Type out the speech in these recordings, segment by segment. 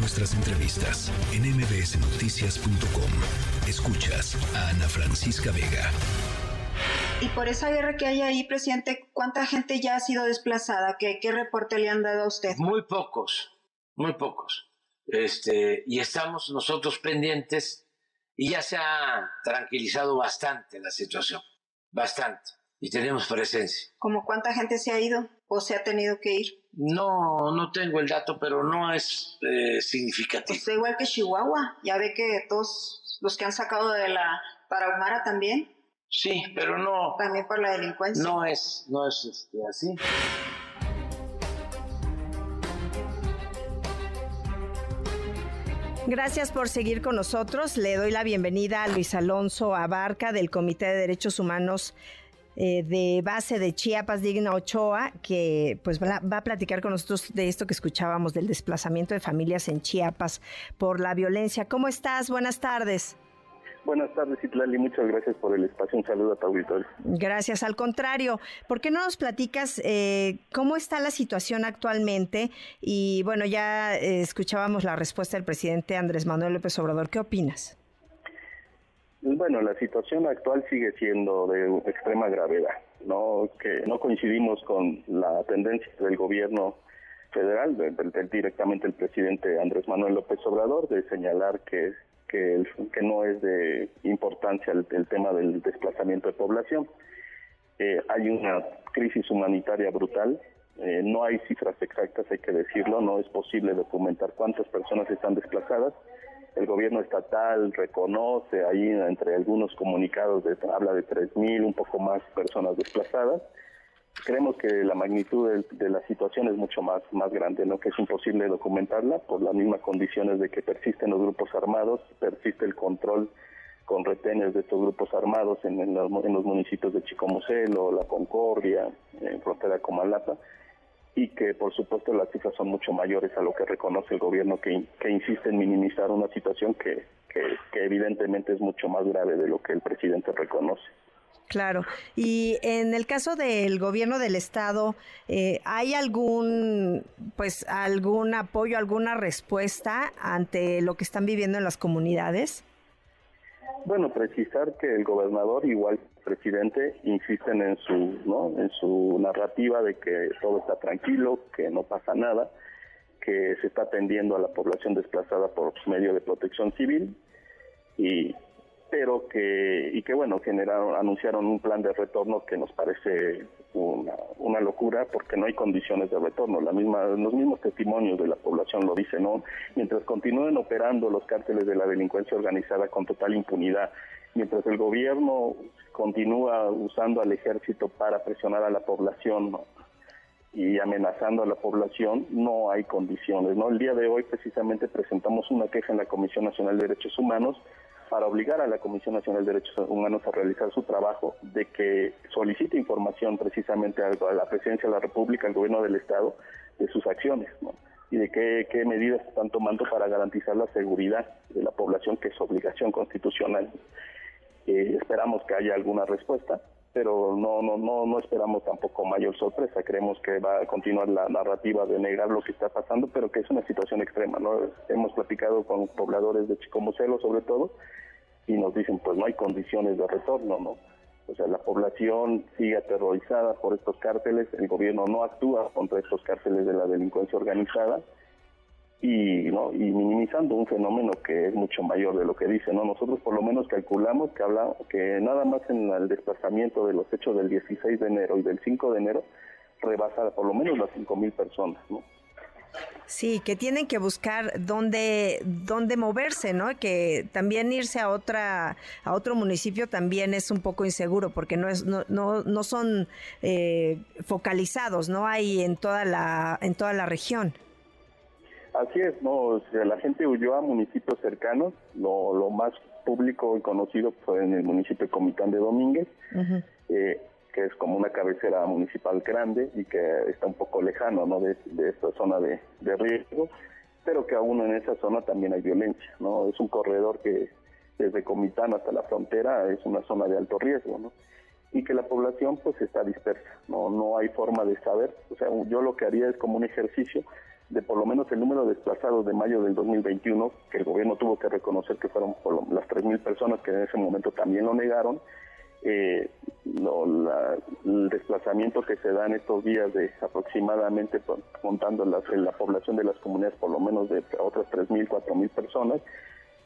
nuestras entrevistas en mbsnoticias.com. Escuchas a Ana Francisca Vega. Y por esa guerra que hay ahí, presidente, ¿cuánta gente ya ha sido desplazada? ¿Qué, qué reporte le han dado a usted? Muy pocos, muy pocos. Este, y estamos nosotros pendientes y ya se ha tranquilizado bastante la situación, bastante, y tenemos presencia. ¿Cómo cuánta gente se ha ido o se ha tenido que ir? No, no tengo el dato, pero no es eh, significativo. Pues igual que Chihuahua, ya ve que todos los que han sacado de la Tarahumara también. Sí, pero no. También por la delincuencia. No es, no es este, así. Gracias por seguir con nosotros. Le doy la bienvenida a Luis Alonso Abarca del Comité de Derechos Humanos eh, de base de Chiapas Digna Ochoa, que pues va, va, a platicar con nosotros de esto que escuchábamos del desplazamiento de familias en Chiapas por la violencia. ¿Cómo estás? Buenas tardes. Buenas tardes, Itlali. Muchas gracias por el espacio. Un saludo a tu auditorio. Gracias. Al contrario, ¿por qué no nos platicas eh, cómo está la situación actualmente? Y bueno, ya eh, escuchábamos la respuesta del presidente Andrés Manuel López Obrador. ¿Qué opinas? Bueno, la situación actual sigue siendo de extrema gravedad. No que no coincidimos con la tendencia del gobierno federal, de, de, directamente el presidente Andrés Manuel López Obrador, de señalar que que, que no es de importancia el, el tema del desplazamiento de población. Eh, hay una crisis humanitaria brutal, eh, no hay cifras exactas, hay que decirlo, no es posible documentar cuántas personas están desplazadas. El gobierno estatal reconoce ahí entre algunos comunicados, de, habla de 3.000, un poco más personas desplazadas creemos que la magnitud de, la situación es mucho más más grande, ¿no? Que es imposible documentarla por las mismas condiciones de que persisten los grupos armados, persiste el control con retenes de estos grupos armados en, en, los, en los, municipios de Chicomucelo, La Concordia, en frontera con Malapa, y que por supuesto las cifras son mucho mayores a lo que reconoce el gobierno que, que insiste en minimizar una situación que, que, evidentemente es mucho más grave de lo que el presidente reconoce. Claro. Y en el caso del gobierno del estado, eh, ¿hay algún, pues, algún apoyo, alguna respuesta ante lo que están viviendo en las comunidades? Bueno, precisar que el gobernador, igual el presidente, insisten en su, ¿no? en su narrativa de que todo está tranquilo, que no pasa nada, que se está atendiendo a la población desplazada por medio de protección civil y pero que y que bueno generaron anunciaron un plan de retorno que nos parece una, una locura porque no hay condiciones de retorno la misma los mismos testimonios de la población lo dicen no mientras continúen operando los cárteles de la delincuencia organizada con total impunidad mientras el gobierno continúa usando al ejército para presionar a la población y amenazando a la población, no hay condiciones. ¿no? El día de hoy precisamente presentamos una queja en la Comisión Nacional de Derechos Humanos para obligar a la Comisión Nacional de Derechos Humanos a realizar su trabajo, de que solicite información precisamente a la Presidencia de la República, al Gobierno del Estado, de sus acciones, ¿no? y de qué, qué medidas están tomando para garantizar la seguridad de la población, que es obligación constitucional. Eh, esperamos que haya alguna respuesta, pero no, no, no, no esperamos tampoco mayor sorpresa. Creemos que va a continuar la narrativa de negar lo que está pasando, pero que es una situación extrema. ¿no? Hemos platicado con pobladores de Chicomucelo, sobre todo, y nos dicen, pues no hay condiciones de retorno, ¿no? O sea, la población sigue aterrorizada por estos cárteles, el gobierno no actúa contra estos cárteles de la delincuencia organizada y no y minimizando un fenómeno que es mucho mayor de lo que dice no nosotros por lo menos calculamos que habla que nada más en el desplazamiento de los hechos del 16 de enero y del 5 de enero rebasa por lo menos las 5 mil personas no Sí, que tienen que buscar dónde, dónde moverse, ¿no? Que también irse a otra, a otro municipio también es un poco inseguro porque no es, no, no, no son eh, focalizados, no hay en toda la, en toda la región. Así es, no, o sea, la gente huyó a municipios cercanos, lo, lo más público y conocido fue en el municipio de Comitán de Domínguez, uh -huh. eh, que es como una cabecera municipal grande y que está un poco lejano ¿no? de, de esta zona de, de, riesgo, pero que aún en esa zona también hay violencia, ¿no? Es un corredor que desde Comitán hasta la frontera es una zona de alto riesgo, ¿no? Y que la población pues está dispersa, no no hay forma de saber, o sea, yo lo que haría es como un ejercicio de por lo menos el número de desplazados de mayo del 2021, que el gobierno tuvo que reconocer que fueron por las 3.000 personas que en ese momento también lo negaron, eh, el desplazamiento que se da en estos días de aproximadamente, contando la, la población de las comunidades, por lo menos de otras 3.000, 4.000 personas,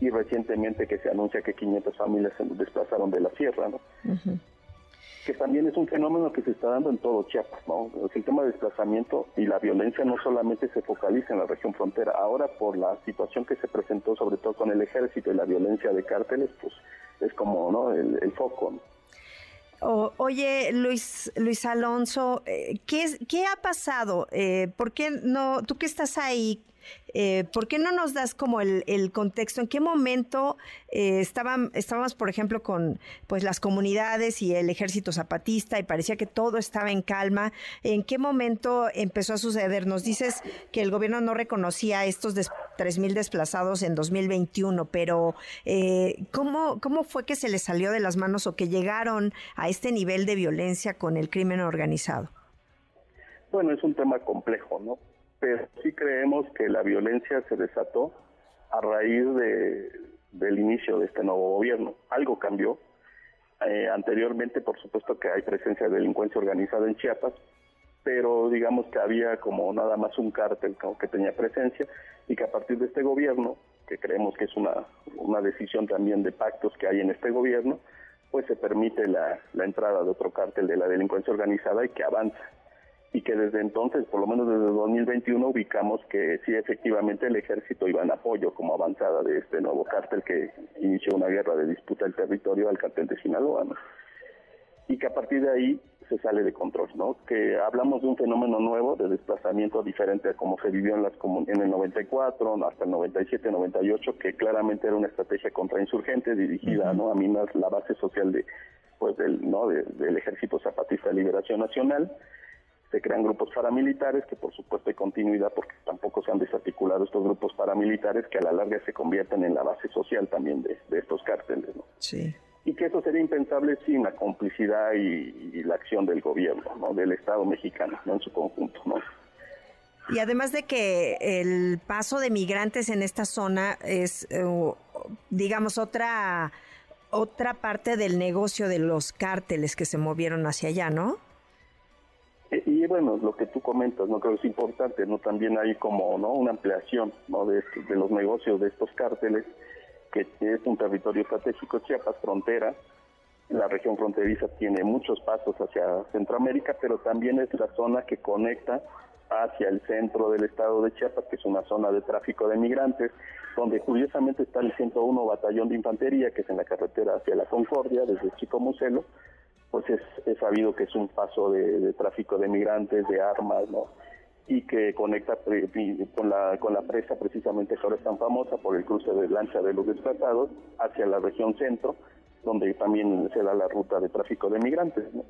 y recientemente que se anuncia que 500 familias se desplazaron de la sierra, ¿no? Que también es un fenómeno que se está dando en todo Chiapas, ¿no? el tema de desplazamiento y la violencia no solamente se focaliza en la región frontera, ahora por la situación que se presentó sobre todo con el ejército y la violencia de cárteles, pues es como, ¿no? El, foco, oye, Luis, Luis Alonso, eh, ¿qué, ¿qué ha pasado? Eh, ¿Por qué no, tú que estás ahí, eh, ¿Por qué no nos das como el, contexto? ¿En qué momento eh, estaban, estábamos, por ejemplo, con pues las comunidades y el ejército zapatista y parecía que todo estaba en calma? ¿En qué momento empezó a suceder? Nos dices que el gobierno no reconocía estos 3.000 desplazados en 2021, pero eh, ¿cómo, ¿cómo fue que se les salió de las manos o que llegaron a este nivel de violencia con el crimen organizado? Bueno, es un tema complejo, ¿no? Pero sí creemos que la violencia se desató a raíz de, del inicio de este nuevo gobierno. Algo cambió. Eh, anteriormente, por supuesto que hay presencia de delincuencia organizada en Chiapas, pero digamos que había como nada más un cártel que tenía presencia y que a partir de este gobierno, que creemos que es una, una decisión también de pactos que hay en este gobierno, pues se permite la, la entrada de otro cártel de la delincuencia organizada y que avanza y que desde entonces, por lo menos desde 2021, ubicamos que sí, efectivamente el ejército iba en apoyo como avanzada de este nuevo cártel que inició una guerra de disputa del territorio al cártel de Sinaloa, Y que a partir de ahí se sale de control, ¿no? Que hablamos de un fenómeno nuevo de desplazamiento diferente a como se vivió en las en el 94 hasta el 97, 98, que claramente era una estrategia contra insurgentes dirigida, ¿no? A minar la base social de pues del no del Ejército Zapatista de Liberación Nacional se crean grupos paramilitares que por supuesto hay continuidad porque tampoco se han desarticulado estos grupos paramilitares que a la larga se convierten en la base social también de, estos cárteles. ¿no? Sí. Y que eso sería impensable sin la complicidad y, la acción del gobierno, ¿no? del Estado mexicano, ¿no? en su conjunto. ¿no? Y además de que el paso de migrantes en esta zona es, eh, digamos, otra, otra parte del negocio de los cárteles que se movieron hacia allá, ¿no? Bueno, lo que tú comentas, no creo que es importante, no también hay como no una ampliación ¿no? de, de los negocios de estos cárteles, que es un territorio estratégico, Chiapas, frontera, la región fronteriza tiene muchos pasos hacia Centroamérica, pero también es la zona que conecta hacia el centro del estado de Chiapas, que es una zona de tráfico de migrantes, donde curiosamente está el 101 Batallón de Infantería, que es en la carretera hacia la Concordia, desde Chico Muselo, pues es, sabido que es un paso de, tráfico de migrantes, de armas, ¿no? Y que conecta con la, con la presa precisamente que ahora es tan famosa por el cruce de lancha de los desplazados hacia la región centro, donde también se da la ruta de tráfico de migrantes, ¿no?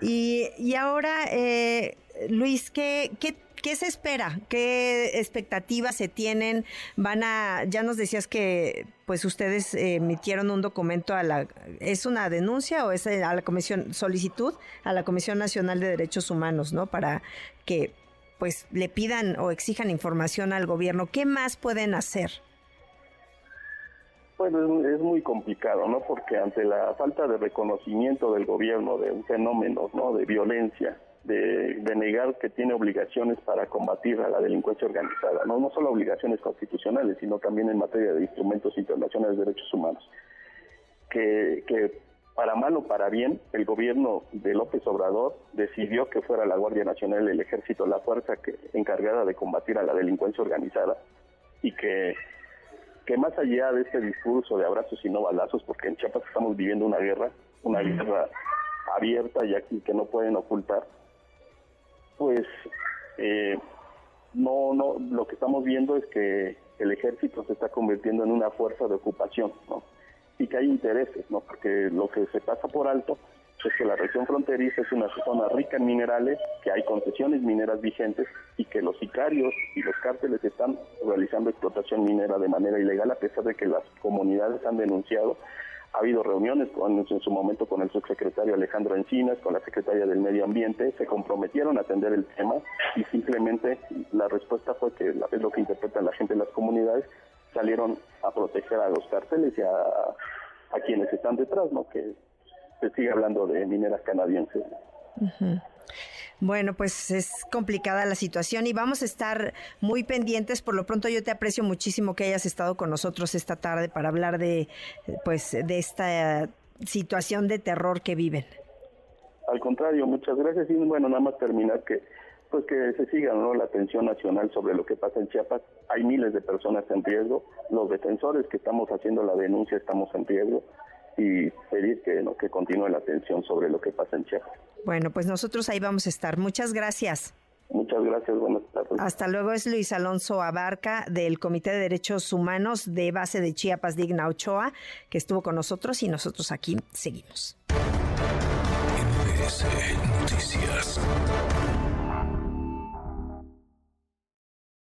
Y, y ahora, eh, Luis, ¿qué, qué ¿Qué se espera? ¿Qué expectativas se tienen? Van a, ya nos decías que pues ustedes emitieron un documento a la, ¿es una denuncia o es a la comisión, solicitud a la Comisión Nacional de Derechos Humanos, ¿no? Para que pues le pidan o exijan información al gobierno. ¿Qué más pueden hacer? Bueno, es, muy complicado, ¿no? Porque ante la falta de reconocimiento del gobierno de un fenómeno, ¿no? De violencia, de, negar que tiene obligaciones para combatir a la delincuencia organizada, ¿no? no solo obligaciones constitucionales, sino también en materia de instrumentos internacionales de derechos humanos. Que, para mal o para bien, el gobierno de López Obrador decidió que fuera la Guardia Nacional, el Ejército, la fuerza encargada de combatir a la delincuencia organizada y que, que más allá de este discurso de abrazos y no balazos, porque en Chiapas estamos viviendo una guerra, una guerra abierta y aquí que no pueden ocultar, pues eh, no, no, lo que estamos viendo es que el ejército se está convirtiendo en una fuerza de ocupación, ¿no? Y que hay intereses, ¿no? Porque lo que se pasa por alto es que la región fronteriza es una zona rica en minerales, que hay concesiones mineras vigentes y que los sicarios y los cárteles están realizando explotación minera de manera ilegal a pesar de que las comunidades han denunciado ha habido reuniones con, en su momento con el subsecretario Alejandro Encinas, con la secretaria del Medio Ambiente, se comprometieron a atender el tema y simplemente la respuesta fue que es lo que interpreta la gente en las comunidades, salieron a proteger a los carteles y a, a quienes están detrás, ¿no? Que se sigue hablando de mineras canadienses. Bueno, pues es complicada la situación y vamos a estar muy pendientes. Por lo pronto yo te aprecio muchísimo que hayas estado con nosotros esta tarde para hablar de pues de esta situación de terror que viven. Al contrario, muchas gracias y bueno, nada más terminar que pues que se siga ¿no? la atención nacional sobre lo que pasa en Chiapas. Hay miles de personas en riesgo. Los defensores que estamos haciendo la denuncia estamos en riesgo y pedir que, ¿no? que continúe la atención sobre lo que pasa en Chiapas. Bueno, pues nosotros ahí vamos a estar. Muchas gracias. Muchas gracias, buenas tardes. Hasta luego, es Luis Alonso Abarca del Comité de Derechos Humanos de base de Chiapas Digna Ochoa, que estuvo con nosotros y nosotros aquí seguimos. Noticias.